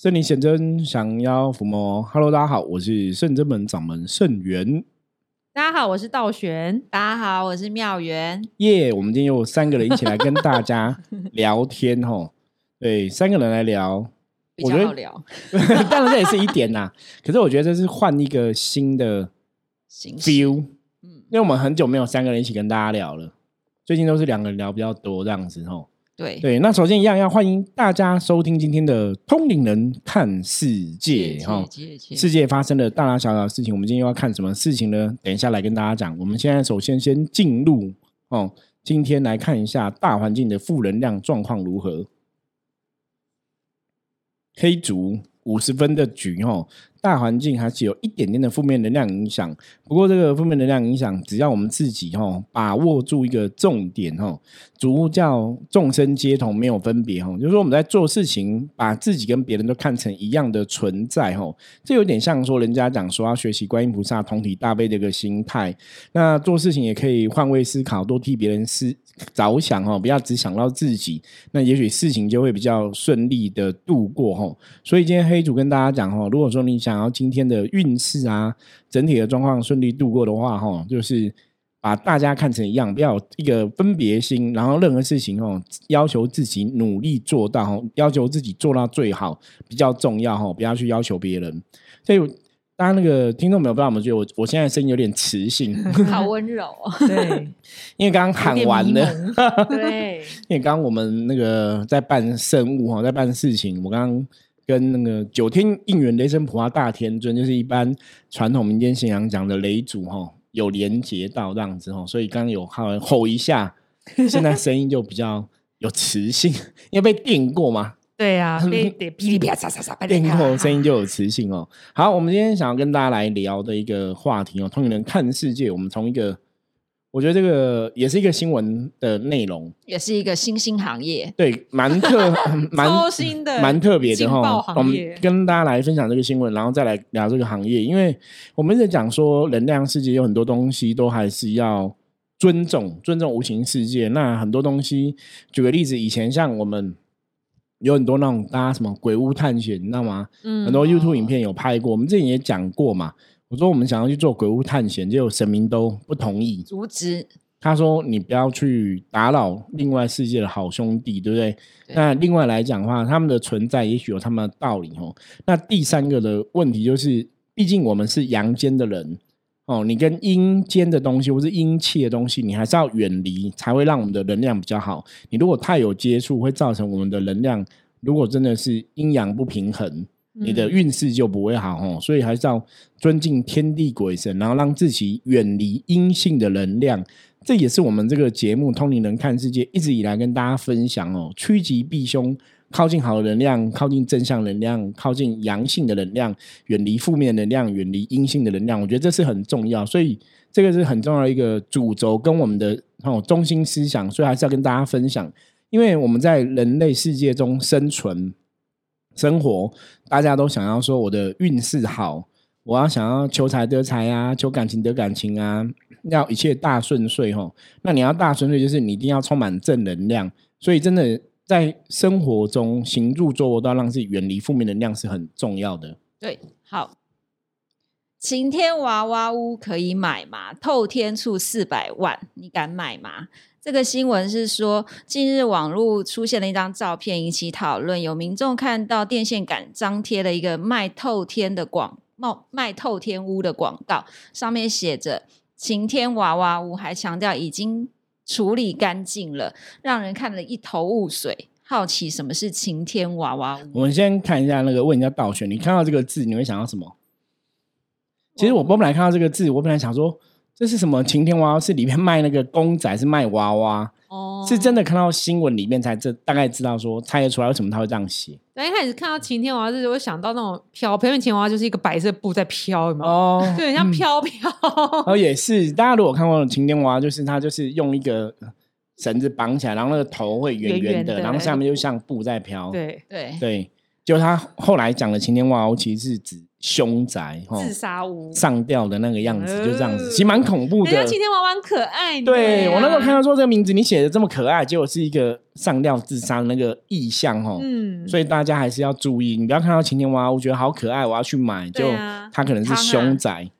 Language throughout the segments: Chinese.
圣灵显真，降妖伏魔。Hello，大家好，我是圣真门掌门圣元。大家好，我是道玄。大家好，我是妙元。耶，我们今天有三个人一起来跟大家聊天哦。对，三个人来聊，比较好聊。当然这也是一点呐，可是我觉得这是换一个新的 feel。嗯，因为我们很久没有三个人一起跟大家聊了，最近都是两个人聊比较多这样子吼。对对，那首先一样要欢迎大家收听今天的《通灵人看世界》哈，世界发生的大大小小的事情，我们今天要看什么事情呢？等一下来跟大家讲。我们现在首先先进入哦，今天来看一下大环境的负能量状况如何。黑竹五十分的局哦。大环境还是有一点点的负面能量影响，不过这个负面能量影响，只要我们自己哈把握住一个重点哈，主叫众生皆同，没有分别哈，就是说我们在做事情，把自己跟别人都看成一样的存在哈，这有点像说人家讲说要学习观音菩萨同体大悲的一个心态，那做事情也可以换位思考，多替别人思着想哦，不要只想到自己，那也许事情就会比较顺利的度过哈。所以今天黑主跟大家讲哈，如果说你想要今天的运势啊，整体的状况顺利度过的话哈，就是把大家看成一样，不要一个分别心，然后任何事情哦，要求自己努力做到，要求自己做到最好比较重要哈，不要去要求别人。所以。大家那个听众没有办法，我们觉得我我现在声音有点磁性，好温柔哦。对，因为刚刚喊完了。对，因为刚刚我们那个在办圣物哈，在办事情。我刚刚跟那个九天应元雷神普化大天尊，就是一般传统民间信仰讲的雷祖哈，有连接到这样子哈，所以刚刚有喊吼一下，现在声音就比较有磁性，因为被电过嘛。对呀，噼里啪嚓嚓嚓，电后声音就有磁性哦。好，我们今天想要跟大家来聊的一个话题哦，通灵人看世界。我们从一个，我觉得这个也是一个新闻的内容，也是一个新兴行业，对，蛮特 蛮新的，蛮特别的哈。我们跟大家来分享这个新闻，然后再来聊这个行业，因为我们在讲说，能量世界有很多东西都还是要尊重，尊重无形世界。那很多东西，举个例子，以前像我们。有很多那种大家什么鬼屋探险，你知道吗？嗯，很多 YouTube 影片有拍过。我们之前也讲过嘛。我说我们想要去做鬼屋探险，结果神明都不同意，阻止。他说你不要去打扰另外世界的好兄弟，对不对？那另外来讲的话，他们的存在也许有他们的道理哦。那第三个的问题就是，毕竟我们是阳间的人。哦，你跟阴间的东西或是阴气的东西，你还是要远离，才会让我们的能量比较好。你如果太有接触，会造成我们的能量，如果真的是阴阳不平衡，你的运势就不会好哦。所以还是要尊敬天地鬼神，然后让自己远离阴性的能量。这也是我们这个节目《通灵人看世界》一直以来跟大家分享哦，趋吉避凶。靠近好的能量，靠近正向能量，靠近阳性的能量，远离负面能量，远离阴性的能量。我觉得这是很重要，所以这个是很重要的一个主轴跟我们的哦中心思想，所以还是要跟大家分享。因为我们在人类世界中生存、生活，大家都想要说我的运势好，我要想要求财得财啊，求感情得感情啊，要一切大顺遂哈。那你要大顺遂，就是你一定要充满正能量。所以真的。在生活中行住坐卧都要让自己远离负面能量是很重要的。对，好，晴天娃娃屋可以买吗？透天处四百万，你敢买吗？这个新闻是说，近日网络出现了一张照片引起讨论，有民众看到电线杆张贴了一个卖透天的广冒卖透天屋的广告，上面写着晴天娃娃屋，还强调已经。处理干净了，让人看了一头雾水。好奇什么是晴天娃娃屋？我们先看一下那个问人家倒选，你看到这个字，你会想到什么？其实我本来看到这个字，我本来想说这是什么晴天娃娃？是里面卖那个公仔，是卖娃娃？哦，是真的看到新闻里面才这大概知道说猜得出来为什么他会这样写。对，一开始看到晴天娃娃就会想到那种飘，平面晴天娃娃就是一个白色布在飘嘛。哦，对，像飘飘。哦，也是。大家如果看过晴天娃娃，就是他就是用一个绳子绑起来，然后那个头会圆圆的，然后下面就像布在飘。对对对，就他后来讲的晴天娃娃屋，其实是指凶宅，自杀屋上吊的那个样子，就这样子，其实蛮恐怖的。晴天娃娃可爱，对我那时候看到说这个名字你写的这么可爱，结果是一个上吊自杀的那个意象哦。嗯，所以大家还是要注意，你不要看到晴天娃娃，我觉得好可爱，我要去买，就它可能是凶宅。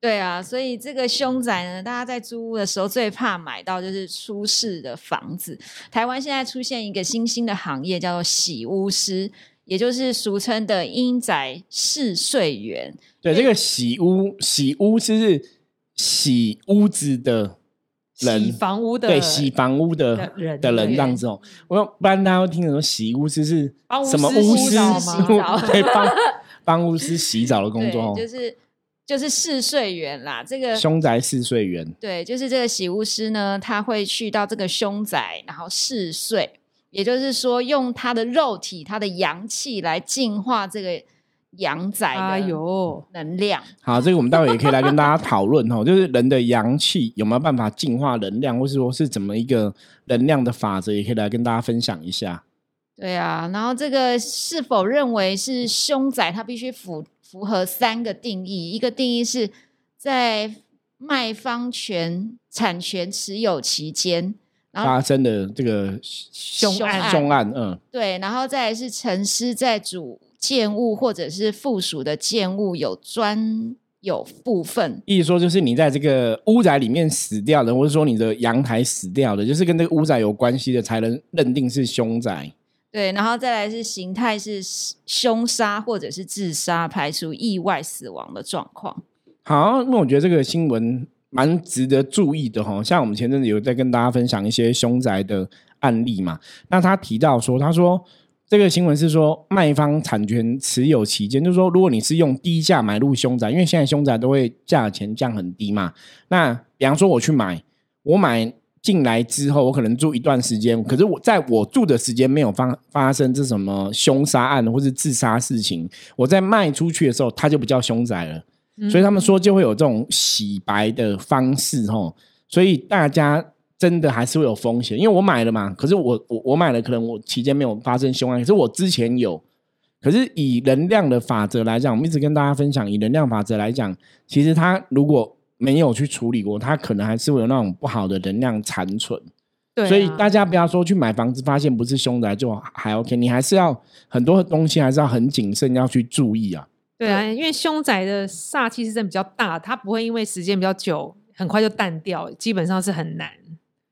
对啊，所以这个凶宅呢，大家在租屋的时候最怕买到就是出事的房子。台湾现在出现一个新兴的行业，叫做洗屋师，也就是俗称的阴宅试睡员。对，这个洗屋洗屋是洗屋子的人，洗房屋的对，洗房屋的人的人这样子哦。我不然大家会听成说洗屋师是什么巫师洗澡，对，帮帮巫师洗澡的工作就是。就是试睡员啦，这个凶宅试睡员。对，就是这个洗屋师呢，他会去到这个凶宅，然后试睡，也就是说，用他的肉体、他的阳气来净化这个阳宅的能量。好，这个我们待会也可以来跟大家讨论哦，就是人的阳气有没有办法净化能量，或是说是怎么一个能量的法则，也可以来跟大家分享一下。对啊，然后这个是否认为是凶宅，它必须符。符合三个定义，一个定义是在卖方权产权持有期间发生的这个凶案，凶案，嗯，对，然后再来是陈尸在主建物或者是附属的建物有专有部分，意思说就是你在这个屋宅里面死掉的，或者说你的阳台死掉的，就是跟这个屋宅有关系的，才能认定是凶宅。对，然后再来是形态是凶杀或者是自杀，排除意外死亡的状况。好，那我觉得这个新闻蛮值得注意的哈。像我们前阵子有在跟大家分享一些凶宅的案例嘛，那他提到说，他说这个新闻是说卖方产权持有期间，就是说如果你是用低价买入凶宅，因为现在凶宅都会价钱降很低嘛。那比方说我去买，我买。进来之后，我可能住一段时间，可是我在我住的时间没有发发生这什么凶杀案或是自杀事情。我在卖出去的时候，它就不叫凶宅了。所以他们说就会有这种洗白的方式，吼。所以大家真的还是会有风险，因为我买了嘛。可是我我我买了，可能我期间没有发生凶案，可是我之前有。可是以能量的法则来讲，我们一直跟大家分享，以能量法则来讲，其实它如果没有去处理过，它可能还是会有那种不好的能量残存。对，所以大家不要说去买房子，发现不是凶宅就还 OK，你还是要很多东西还是要很谨慎，要去注意啊。对啊，因为凶宅的煞气是真的比较大，它不会因为时间比较久很快就淡掉，基本上是很难。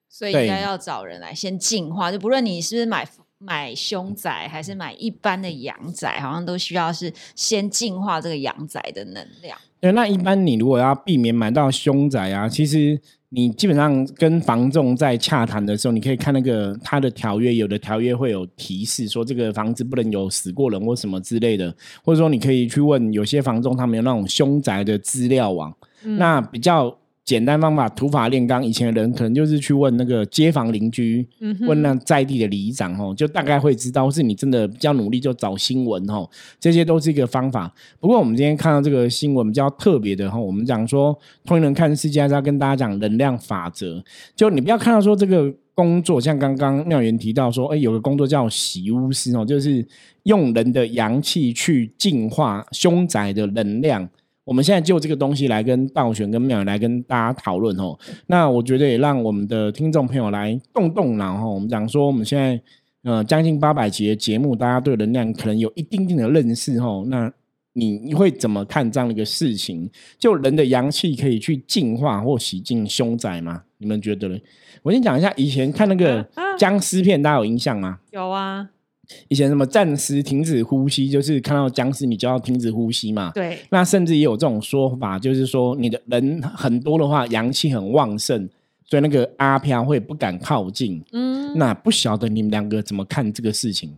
所以应该要找人来先净化，就不论你是不是买买凶宅还是买一般的阳宅，好像都需要是先净化这个阳宅的能量。对，那一般你如果要避免买到凶宅啊，其实你基本上跟房仲在洽谈的时候，你可以看那个他的条约，有的条约会有提示说这个房子不能有死过人或什么之类的，或者说你可以去问有些房仲，他们有那种凶宅的资料网，那比较。简单方法，土法炼钢。以前的人可能就是去问那个街坊邻居，问那在地的里长，哦，就大概会知道。是你真的比较努力，就找新闻，哦，这些都是一个方法。不过我们今天看到这个新闻比较特别的，哈，我们讲说，通人看世界是要跟大家讲能量法则。就你不要看到说这个工作，像刚刚妙元提到说，哎，有个工作叫洗巫师，哦，就是用人的阳气去净化凶宅的能量。我们现在就这个东西来跟道玄跟妙来跟大家讨论哦。那我觉得也让我们的听众朋友来动动脑哈。我们讲说我们现在呃将近八百集的节目，大家对能量可能有一定定的认识哈。那你你会怎么看这样的一个事情？就人的阳气可以去净化或洗净凶宅吗？你们觉得呢？我先讲一下，以前看那个僵尸片，大家有印象吗？有啊。以前什么暂时停止呼吸，就是看到僵尸你就要停止呼吸嘛。对。那甚至也有这种说法，就是说你的人很多的话，阳气很旺盛，所以那个阿飘会不敢靠近。嗯。那不晓得你们两个怎么看这个事情？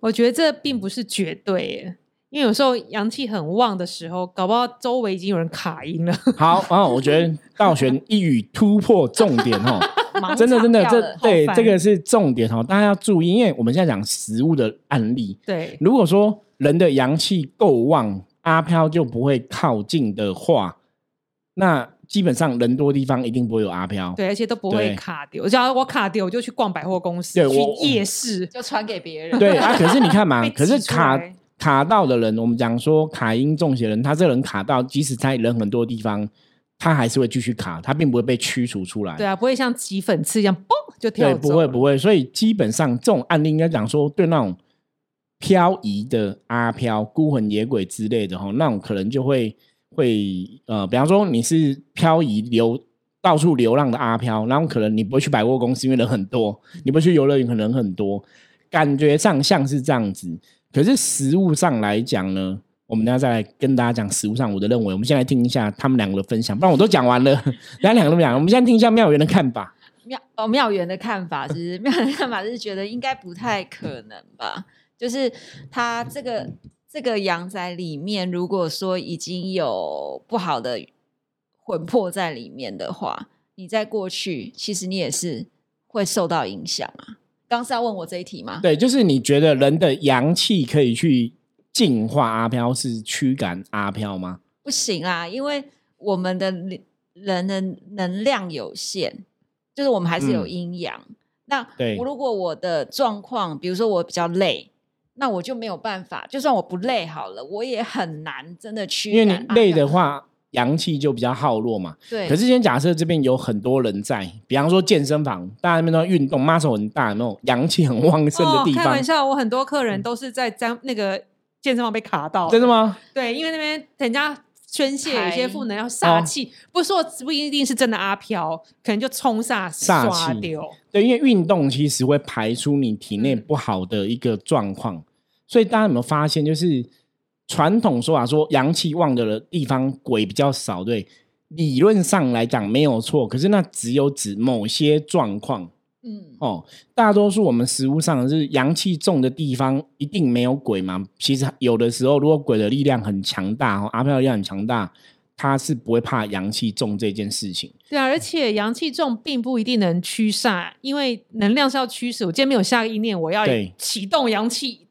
我觉得这并不是绝对，因为有时候阳气很旺的时候，搞不好周围已经有人卡音了。好，然后我觉得道玄一语突破重点哦。真的，真的，这对这个是重点哦，大家要注意，因为我们现在讲食物的案例。对，如果说人的阳气够旺，阿飘就不会靠近的话，那基本上人多地方一定不会有阿飘。对，而且都不会卡丢。只要我卡丢，我就去逛百货公司，去对我夜市。就传给别人。对啊，可是你看嘛，可是卡卡到的人，我们讲说卡因中邪人，他这人卡到，即使在人很多地方，他还是会继续卡，它并不会被驱除出来。对啊，不会像挤粉刺一样，嘣就跳对，不会不会，所以基本上这种案例应该讲说，对那种漂移的阿飘、孤魂野鬼之类的哈，那种可能就会会呃，比方说你是漂移流到处流浪的阿飘，然后可能你不会去百货公司，因为人很多；你不会去游乐园，可能人很多，感觉上像是这样子。可是实物上来讲呢，我们等下再来跟大家讲实物上我的认为。我们先来听一下他们两个的分享，不然我都讲完了，人家两个都讲，我们先听一下妙元的看法。妙哦，妙元的看法是，妙元的看法是觉得应该不太可能吧？就是他这个这个阳宅里面，如果说已经有不好的魂魄在里面的话，你在过去其实你也是会受到影响啊。刚是要问我这一题吗？对，就是你觉得人的阳气可以去净化阿飘，是驱赶阿飘吗？不行啊，因为我们的人的能量有限，就是我们还是有嗯阴阳。那对我如果我的状况，比如说我比较累，那我就没有办法。就算我不累好了，我也很难真的驱因为你累的，话，阳气就比较耗弱嘛。对。可是今天假设这边有很多人在，比方说健身房，大家那边都在运动，muscle 很大，有没有阳气很旺盛的哦地，方？开玩笑，我很多客人都是在在那个健身房被卡到，真的吗？对，因为那边人家宣泄有些负能量、哦煞气，不是说不一定是真的阿飘，可能就冲煞煞气刷丢。对，因为运动其实会排出你体内嗯不好的一个状况，所以大家有没有发现，就是传统说法说阳气旺的地方鬼比较少，对，理论上来讲没有错，可是那只有指某些状况嗯，哦，大多数我们食物上是阳气重的地方一定没有鬼嘛？其实有的时候，如果鬼的力量很强大，哦，阿飘的力量很强大，他是不会怕阳气重这件事情。对啊，而且阳气重并不一定能驱煞，因为能量是要驱使。我今天没有下个意念，我要启动阳气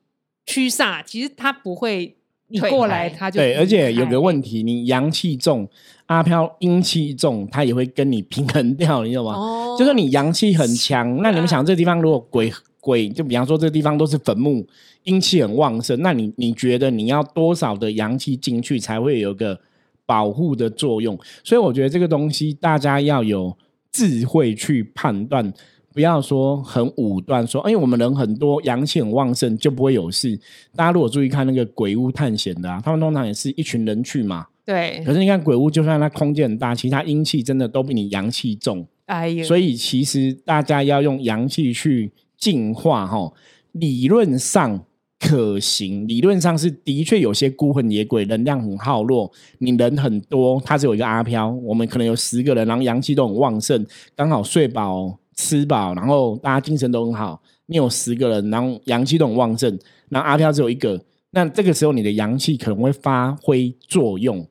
驱煞，其实它不会，你退过来开对，它就对而且有开个问题，你阳气重，阿飘阴气重，他也会跟你平衡掉，你知道吗？哦，就是你阳气很强，那你们想这地方如果鬼鬼，就比方说这地方都是坟墓，阴气很旺盛，那你你觉得你要多少的阳气进去才会有个保护的作用？所以我觉得这个东西大家要有智慧去判断。不要说很武断，说，哎，我们人很多，阳气很旺盛就不会有事。大家如果注意看那个鬼屋探险的啊，他们通常也是一群人去嘛。对可，是你看鬼屋，就算它空间很大，其他阴气真的都比你阳气重。哎呀，所以其实大家要用阳气去净化，哈，理论上可行，理论上是的确有些孤魂野鬼能量很耗弱，你人很多，他只有一个阿飘，我们可能有十个人，然后阳气都很旺盛，刚好睡饱吃饱，然后大家精神都很好，你有十个人，然后阳气都很旺盛，然后阿飘只有一个，那这个时候你的阳气可能会发挥作用。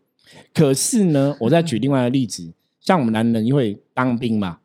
可是呢，我再举另外一个例子，像我们男人因为当兵嘛，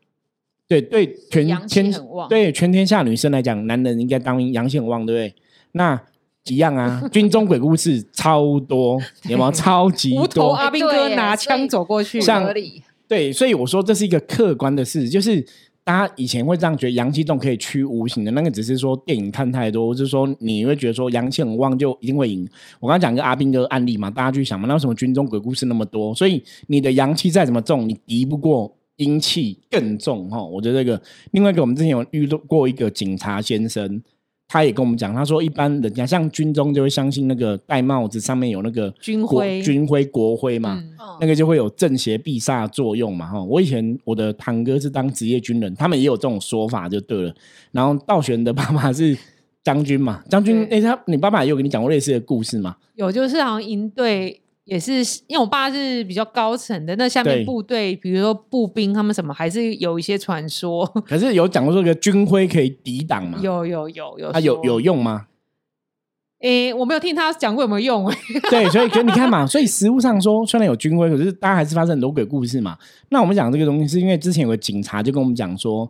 对对，全天很旺对全天下女生来讲，男人应该当兵阳气很旺，对不对？那一样啊，军中鬼故事超多，有没有？超级无头多，阿兵哥拿枪走过去，不像合理。对，所以我说这是一个客观的事，就是大家以前会这样觉得阳气重可以驱无形的，那个只是说电影看太多，或是说你会觉得说阳气很旺就一定会赢。我刚刚讲一个阿兵哥案例嘛，大家去想嘛，那为什么军中鬼故事那么多？所以你的阳气再怎么重，你敌不过阴气更重哈。我觉得这个另外一个，我们之前有遇到过一个警察先生。他也跟我们讲，他说一般人家像军中就会相信那个戴帽子上面有那个军徽军徽国徽嘛，那个就会有正邪避煞的作用嘛，哈。我以前我的堂哥是当职业军人，他们也有这种说法就对了。然后道玄的爸爸是将军嘛，将军，哎、对他你爸爸也有跟你讲过类似的故事嘛？有就是好像营队也是，因为我爸是比较高层的，那下面部队，比如说步兵他们什么，还是有一些传说，可是有讲过这个军徽可以抵挡吗？，有有有有他、有有用吗？诶，我没有听他讲过有没有用、诶 对，所以可你看嘛，所以实物上说虽然有军徽，可是大家还是发生很多鬼故事嘛。那我们讲这个东西，是因为之前有个警察就跟我们讲说，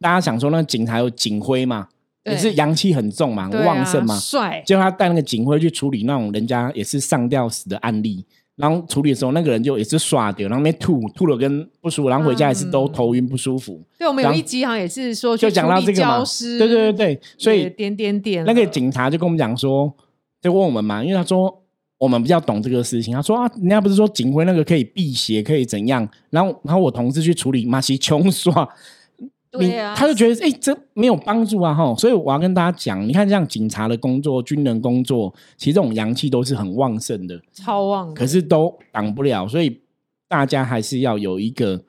大家想说那警察有警徽嘛，也是阳气很重嘛，旺盛嘛，帅，结果他带那个警徽去处理那种人家也是上吊死的案例，然后处理的时候，那个人就也是刷掉，然后没吐吐了跟不舒服，然后回家也是都头晕不舒服。对，我们有一集好像也是说就讲到这个嘛对对对对，所以也点点点那个警察就跟我们讲说，就问我们嘛，因为他说我们比较懂这个事情，他说啊，人家不是说警徽那个可以辟邪，可以怎样？然后然后我同事去处理马西穷刷。你对啊，他就觉得哎、这没有帮助啊，哈，所以我要跟大家讲，你看像警察的工作、军人工作，其实这种阳气都是很旺盛的，超旺的，可是都挡不了，所以大家还是要有一个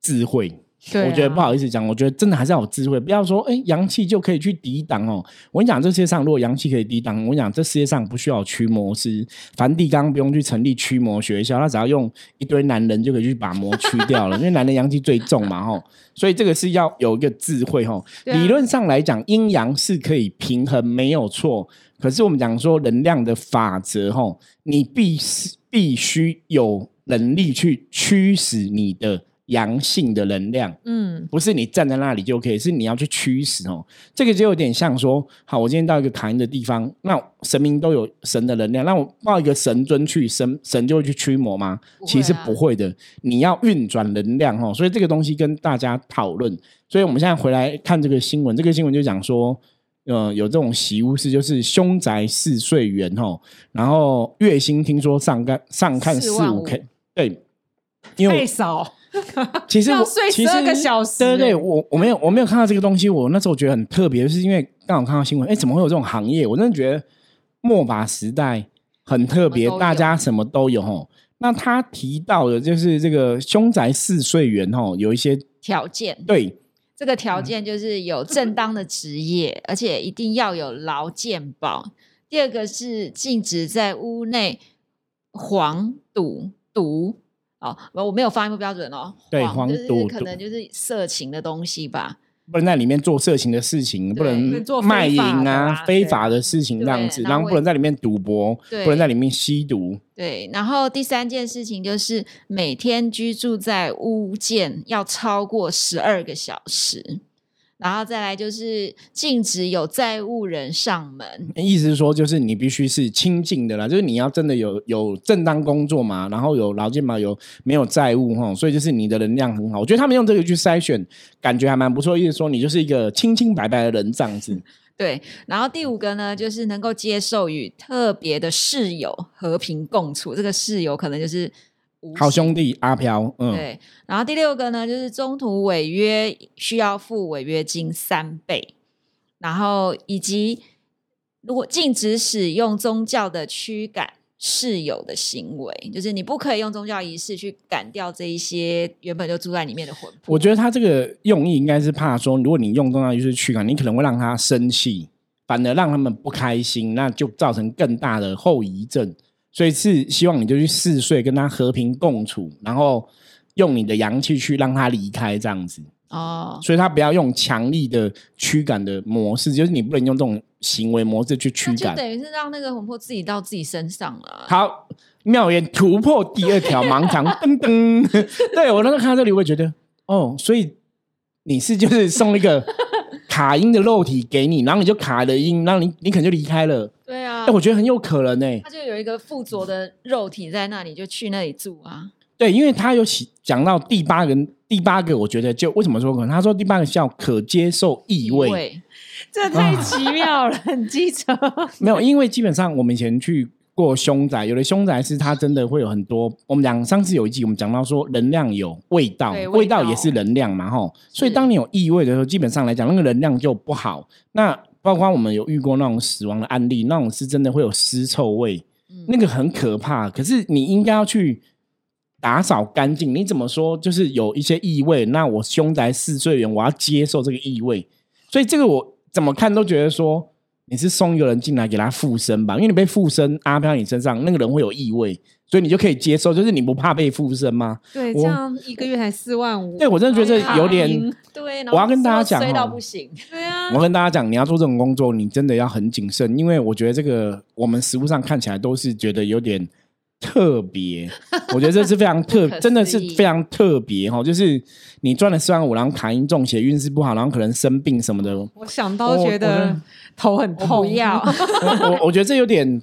智慧。我觉得不好意思讲，我觉得真的还是要有智慧，不要说哎阳气就可以去抵挡哦。我跟你讲，这世界上如果阳气可以抵挡，我跟你讲，这世界上不需要驱魔师，梵蒂冈不用去成立驱魔学校，他只要用一堆男人就可以去把魔驱掉了，因为男人阳气最重嘛，吼。所以这个是要有一个智慧，吼。理论上来讲，阴阳是可以平衡，没有错。可是我们讲说能量的法则，吼，你必须必须有能力去驱使你的阳性的能量。嗯，不是你站在那里就可以，是你要去驱使哦。这个就有点像说，好，我今天到一个卡因的地方，那神明都有神的能量，那我抱一个神尊去，神神就会去驱魔吗？啊其实不会的，你要运转能量哦。所以这个东西跟大家讨论。所以我们现在回来看这个新闻，这个新闻就讲说，呃，有这种喜巫师，就是凶宅四岁元哦，然后月薪听说上看上看四五五 K，对，因为太少，其实我要睡其实12个小时对对我我没有我没有看到这个东西，我那时候觉得很特别，就是因为刚好看到新闻，哎，怎么会有这种行业？我真的觉得末法时代很特别大家什么都有哦。那他提到的就是这个凶宅四岁员哦，有一些条件，对这个条件就是有正当的职业，而且一定要有劳健保。第二个是禁止在屋内黄赌毒哦，我没有发音不标准哦。对黄赌毒可能就是色情的东西吧。不能在里面做色情的事情，不能卖淫啊、非法的事情这样子，然后不能在里面赌博，不能在里面吸毒。对，然后第三件事情就是每天居住在屋建要超过十二个小时，然后再来就是禁止有债务人上门。意思是说，就是你必须是清净的啦，就是你要真的有有正当工作嘛，然后有劳健保，有没有债务哈，所以就是你的能量很好。我觉得他们用这个去筛选，感觉还蛮不错。意思说你就是一个清清白白的人这样子。对，然后第五个呢，就是能够接受与特别的室友和平共处。这个室友可能就是无好兄弟阿飘，嗯，对，然后第六个呢，就是中途违约需要付违约金三倍，然后以及如果禁止使用宗教的驱赶室友的行为，就是你不可以用宗教仪式去赶掉这一些原本就住在里面的魂魄。我觉得他这个用意应该是怕说，如果你用宗教仪式驱赶，你可能会让他生气，反而让他们不开心，那就造成更大的后遗症。所以是希望你就去嗜睡，跟他和平共处，然后用你的阳气去让他离开这样子。哦，所以他不要用强力的驱赶的模式，就是你不能用这种行为模式去驱赶。就等于是让那个魂魄自己到自己身上了。好，妙言突破第二条盲肠，噔噔。对我那时候看到这里，我也觉得，哦，所以你是就是送一个卡音的肉体给你，然后你就卡了音，然后你你可能就离开了。对啊哎、，我觉得很有可能呢、他就有一个附着的肉体在那里，就去那里住啊。对，因为他有起讲到第八个，第八个我觉得就为什么说可能？他说第八个叫可接受异味，味这太奇妙了，很机车。没有，因为基本上我们以前去过凶宅，有的凶宅是它真的会有很多。我们讲上次有一集我们讲到说能量有味道，味道味道也是能量嘛，吼。所以当你有异味的时候，基本上来讲那个能量就不好。那包括我们有遇过那种死亡的案例，那种是真的会有尸臭味，嗯那个很可怕。可是你应该要去。打扫干净，你怎么说？就是有一些异味，那我凶宅四岁元，我要接受这个异味，所以这个我怎么看都觉得说，你是送一个人进来给他附身吧，因为你被附身阿飘你身上，那个人会有异味，所以你就可以接受，就是你不怕被附身吗？对，这样一个月才四万五。对我真的觉得有点对，我要跟大家讲衰到哦不行。对啊我，跟大家讲，你要做这种工作，你真的要很谨慎，因为我觉得这个我们实物上看起来都是觉得有点特别，我觉得这是非常特 真的是非常特别哈。就是你赚了四万五，然后卡因中邪，运势不好，然后可能生病什么的，我想到我觉得头很痛。不要，我我觉得这有点，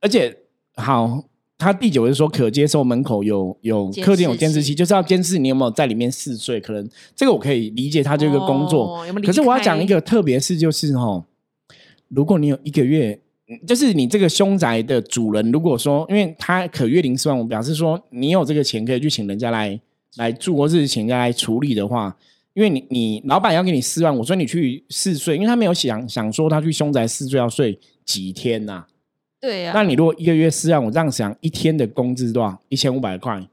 而且好，他第九是说可接受门口有有客厅有监视器，就是要监视你有没有在里面嗜睡。可能这个我可以理解他这个工作，哦有有可是我要讲一个特别事，就是哈，如果你有一个月，嗯就是你这个凶宅的主人，如果说因为他可月零四万五，表示说你有这个钱可以去请人家来来住，或是请人家来处理的话。因为你你老板要给你四万五，所以你去试睡，因为他没有想想说他去凶宅试睡要睡几天呐、对呀、那你如果一个月四万，我这样想，一天的工资多少？一千五百块。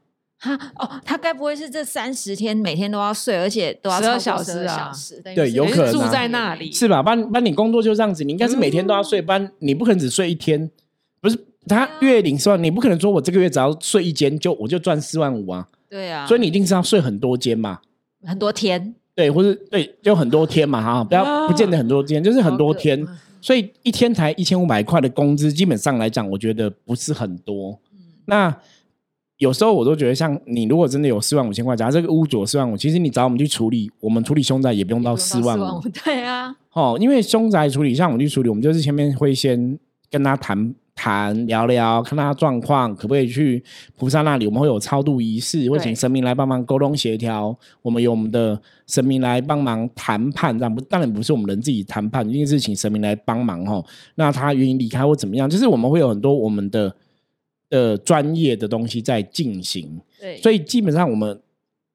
哈哦，他该不会是这三十天每天都要睡，而且都要十二小时12啊小时，对有可能啊住在那里是吧？班班你工作就这样子，你应该是每天都要睡，班你不可能只睡一天，不是？他月领四万，你不可能说我这个月只要睡一间就我就赚四万五啊，对啊，所以你一定是要睡很多间嘛，很多天，对，或是对，就很多天嘛哈，不要啊不见得很多间，就是很多天，所以一天才一千五百块的工资，基本上来讲，我觉得不是很多。那有时候我都觉得，像你如果真的有四万五千块，假如这个屋主有四万五，其实你找我们去处理，我们处理凶宅也不用到四万五。五，对啊，哦，因为凶宅处理，像我们去处理，我们就是前面会先跟他谈谈聊聊，看他状况，可不可以去菩萨那里，我们会有超度仪式，会请神明来帮忙沟通协调，我们有我们的神明来帮忙谈判，这样不当然不是我们人自己谈判，一定是请神明来帮忙哦。那他愿意离开或怎么样，就是我们会有很多我们的的专业的东西在进行。对，所以基本上我们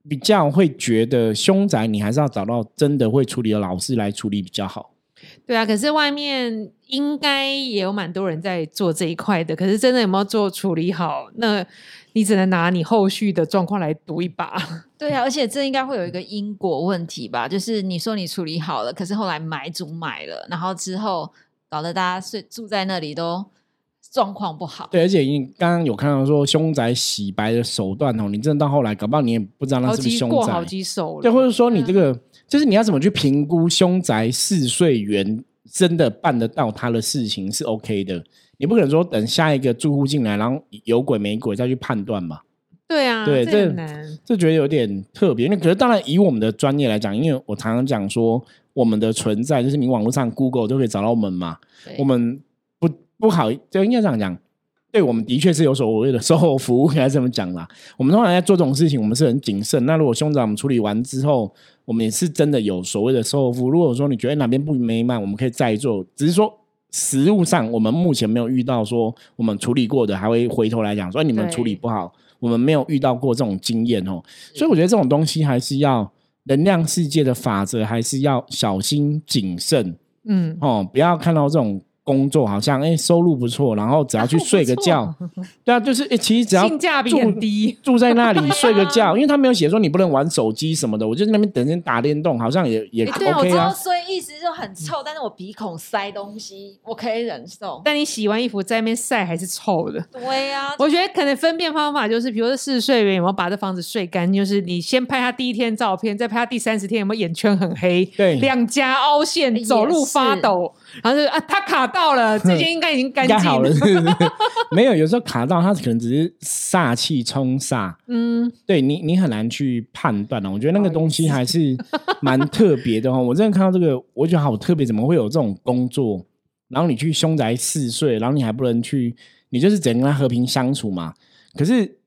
比较会觉得凶宅，你还是要找到真的会处理的老师来处理比较好。对啊，可是外面应该也有蛮多人在做这一块的，可是真的有没有做处理好？那你只能拿你后续的状况来赌一把。对啊，而且这应该会有一个因果问题吧？就是你说你处理好了，可是后来买主买了，然后之后搞得大家睡住在那里都状况不好。对，而且你刚刚有看到说凶宅洗白的手段哦，你真的到后来搞不好你也不知道那是不是凶宅好宅，几手了，对，或者说你这个就是你要怎么去评估凶宅试睡员真的办得到他的事情是 OK 的，你不可能说等下一个住户进来，然后有鬼没鬼再去判断嘛。对啊，这对这。这觉得有点特别。那可是当然，以我们的专业来讲，因为我常常讲说，我们的存在就是你网络上 Google 都可以找到我们嘛。我们不不好，就应该这样讲。对我们的确是有所谓的售后服务，应该这么讲啦。我们通常在做这种事情，我们是很谨慎。那如果兄长我们处理完之后，我们也是真的有所谓的售后服务。如果说你觉得哪边不美满，我们可以再做。只是说实物上，我们目前没有遇到说我们处理过的，还会回头来讲说哎你们处理不好。我们没有遇到过这种经验哦，所以我觉得这种东西还是要能量世界的法则，还是要小心谨慎嗯，哦，不要看到这种工作好像哎收入不错，然后只要去睡个觉，对啊，就是哎其实只要性价比住很低。住在那里 睡个觉，因为他没有写说你不能玩手机什么的，我就在那边等人打电动，好像也也诶对，我 OK 知道，啊。所以意思就很臭，但是我鼻孔塞东西，我可以忍受。但你洗完衣服在那边晒还是臭的。对呀、我觉得可能分辨方法就是，比如说试睡员有没有把这房子睡干，就是你先拍他第一天照片，再拍他第三十天有没有眼圈很黑，对两颊凹陷，走路发抖，然后就啊，他卡到了，这间应该已经干净 是是 没有，有时候卡到他可能只是煞气冲煞，嗯，对你，你很难去判断哦。我觉得那个东西还是蛮特别的哦。我真的看到这个，我觉得好特别，怎么会有这种工作？然后你去凶宅四岁，然后你还不能去，你就是只能跟他和平相处嘛。可是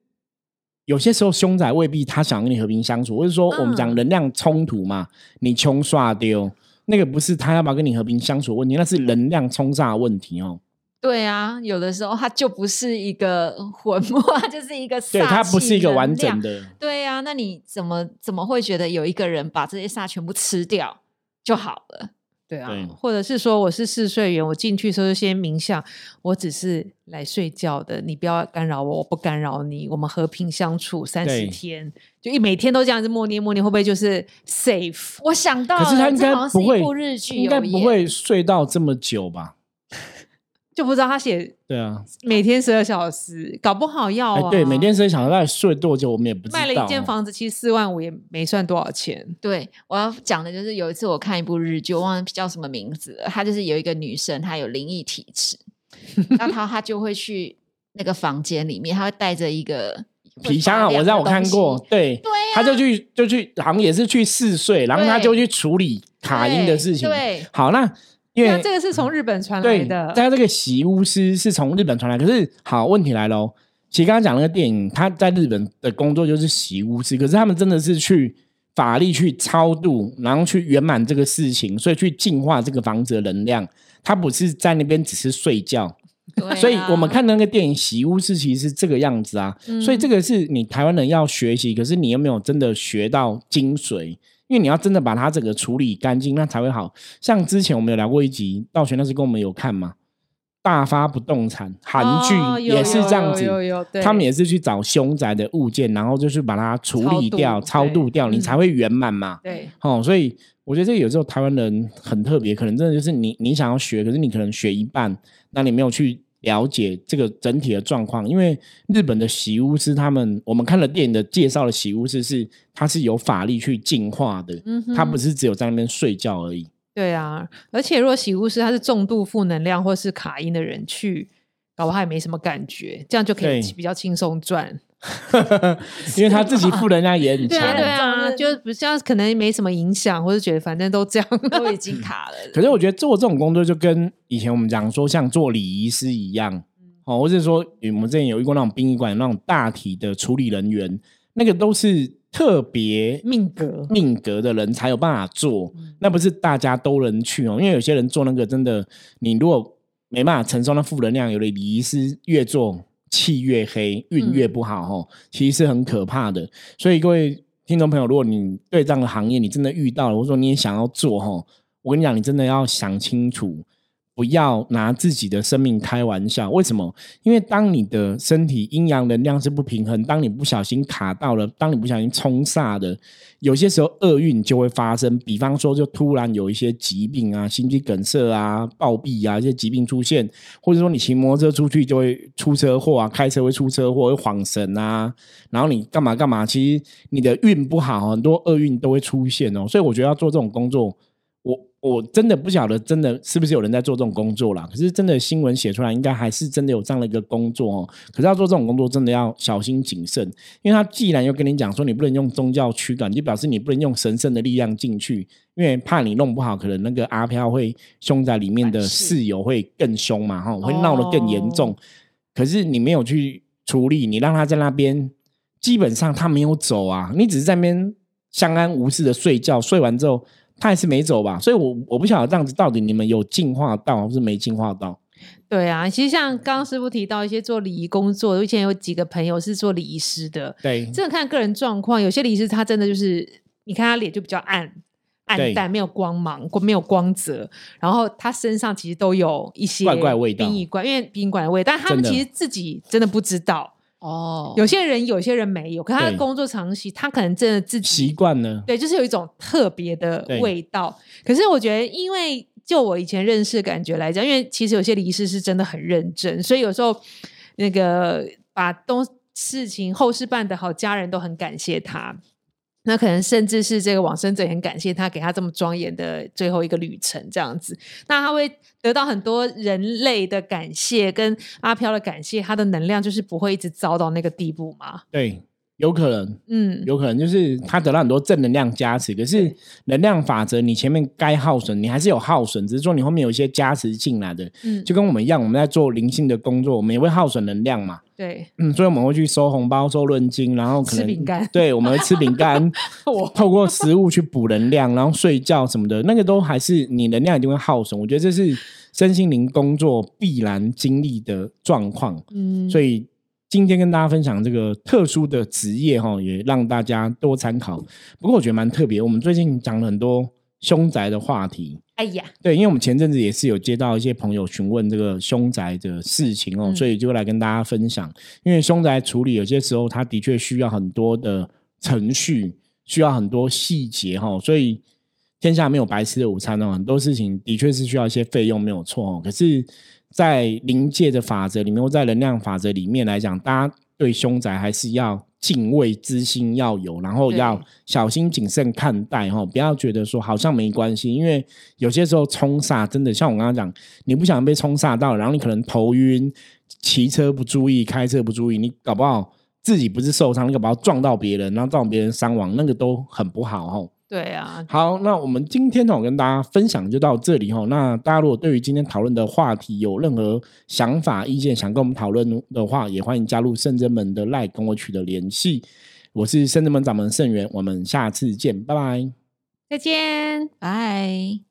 有些时候凶宅未必他想跟你和平相处，或者说我们讲嗯能量冲突嘛，你穷刷丢，那个不是他要不要跟你和平相处的问题，那是能量冲煞的问题哦。对啊，有的时候它就不是一个魂魄，它就是一个对，它煞不是一个气完整。的。对啊、那你怎么怎么会觉得有一个人把这些煞全部吃掉就好了？对啊对，或者是说我是试睡员，我进去的时候就先冥想，我只是来睡觉的，你不要干扰我，我不干扰你，我们和平相处三十天，就一每天都这样子默念默念，会不会就是 safe？我想到了，可是他应该这好像是不会日剧，应该不。会睡到这么久吧？就不知道他写对啊，每天十二小时，搞不好要啊。哎，对，每天十二小时到底睡多久，我们也不知道。卖了一间，房子，其实四万五也没算多少钱。对，我要讲的就是有一次我看一部日剧，我忘了叫什么名字了。她就是有一个女生，她有灵异体质，然后她就会去那个房间里面，她会带着一个皮箱啊，我知道我看过，对，对啊他就去就去，好像也是去试睡，然后他就去处理卡因的事情。对，好，那因那为这个是从日本传来对，的，在这个洗巫师是从日本传来，可是好，问题来喽，其实刚刚讲那个电影，他在日本的工作就是洗巫师，可是他们真的是去法力去超度，然后去圆满这个事情，所以去净化这个房子的能量。他不是在那边只是睡觉，啊 所以我们看那个电影《洗巫师》其实是这个样子啊。所以这个是你台湾人要学习，可是你又没有真的学到精髓？因为你要真的把它整个处理干净，那才会好。像之前我们有聊过一集，道玄那时跟我们有看嘛，大发不动产韩剧、也是这样子，他们也是去找凶宅的物件，然后就是把它处理掉、超超度度掉，你才会圆满嘛。对，哦，所以我觉得这有时候台湾人很特别，可能真的就是你你想要学，可是你可能学一半，那你没有去了解这个整体的状况。因为日本的洗巫师，他们我们看了电影的介绍的洗巫师是他是有法力去净化的，嗯哼他不是只有在那边睡觉而已。对啊，而且如果洗巫师他是重度负能量或是卡因的人去，搞不好也没什么感觉，这样就可以比较轻松赚。因为他自己负能量也很 强。对啊，就比较可能没什么影响，或者觉得反正都这样。都已经卡了。可是我觉得做这种工作就跟以前我们讲说像做礼仪师一样，哦，或者说我们之前有遇过那种殡仪馆那种大体的处理人员，那个都是特别命格命格的人才有办法做，那不是大家都能去哦。因为有些人做那个真的，你如果没办法承受那负能量，有的礼仪师越做气越黑，运越不好哦，其实是很可怕的。所以各位听众朋友，如果你对这样的行业你真的遇到了，或者说你也想要做哦，我跟你讲，你真的要想清楚。不要拿自己的生命开玩笑。为什么？因为当你的身体阴阳能量是不平衡，当你不小心卡到了，当你不小心冲煞的，有些时候厄运就会发生。比方说，就突然有一些疾病啊，心肌梗塞啊、暴毙啊，一些疾病出现，或者说你骑摩托车出去就会出车祸啊，开车会出车祸，会晃神啊，然后你干嘛干嘛，其实你的运不好，很多厄运都会出现哦。所以我觉得要做这种工作。我我真的不晓得，真的是不是有人在做这种工作啦？可是真的新闻写出来，应该还是真的有这样的一个工作哦。可是要做这种工作，真的要小心谨慎，因为他既然又跟你讲说你不能用宗教驱赶，就表示你不能用神圣的力量进去，因为怕你弄不好，可能那个阿飘会凶在里面的室友会更凶嘛，哈，会闹得更严重。可是你没有去处理，你让他在那边，基本上他没有走啊，你只是在那边相安无事的睡觉，睡完之后。他还是没走吧，所以我我不晓得这样子到底你们有进化到还是没进化到。对啊，其实像刚刚师傅提到一些做礼仪工作，我以前有几个朋友是做礼仪师的，对，真的看个人状况，有些礼仪师他真的就是，你看他脸就比较暗。暗淡，没有光芒，没有光泽，然后他身上其实都有一些怪怪味道殡仪馆，因为殡仪馆的味道，但他们其实自己真的不知道。哦，有些人有些人没有，可他的工作长期，他可能真的自己习惯了，对，就是有一种特别的味道。可是我觉得，因为就我以前认识的感觉来讲，因为其实有些离世是真的很认真，所以有时候那个把东事情后事办得好，家人都很感谢他。那可能甚至是这个往生者也很感谢他，给他这么庄严的最后一个旅程，这样子，那他会得到很多人类的感谢，跟阿飘的感谢，他的能量就是不会一直糟到那个地步吗。对，有可能，嗯，有可能就是他得到很多正能量加持，可是能量法则，你前面该耗损，你还是有耗损，只是说你后面有一些加持进来的，嗯就跟我们一样，我们在做灵性的工作，我们也会耗损能量嘛。对，嗯，所以我们会去收红包、收论金，然后可能吃饼干对，我们会吃饼干，我透过食物去补能量，然后睡觉什么的，那个都还是你能量一定会耗损。我觉得这是身心灵工作必然经历的状况。嗯，所以今天跟大家分享这个特殊的职业哈，也让大家多参考。不过我觉得蛮特别，我们最近讲了很多凶宅的话题。哎呀，对，因为我们前阵子也是有接到一些朋友询问这个凶宅的事情哦，嗯所以就来跟大家分享。因为凶宅处理有些时候它的确需要很多的程序，需要很多细节哈、所以天下没有白吃的午餐哦，很多事情的确是需要一些费用，没有错哦。可是，在灵界的法则里面，或在能量法则里面来讲，大家对凶宅还是要敬畏之心要有，然后要小心谨慎看待哈，不要觉得说好像没关系，因为有些时候冲煞真的像我刚刚讲，你不想被冲煞到，然后你可能头晕、骑车不注意、开车不注意，你搞不好自己不是受伤，你搞不好撞到别人，然后造成别人伤亡，那个都很不好哈。对啊，好，那我们今天呢哦跟大家分享就到这里哈。那大家如果对于今天讨论的话题有任何想法、意见，想跟我们讨论的话，也欢迎加入圣真门的赖跟我取得联系。我是圣真门掌门盛元，我们下次见，拜拜。再见。拜。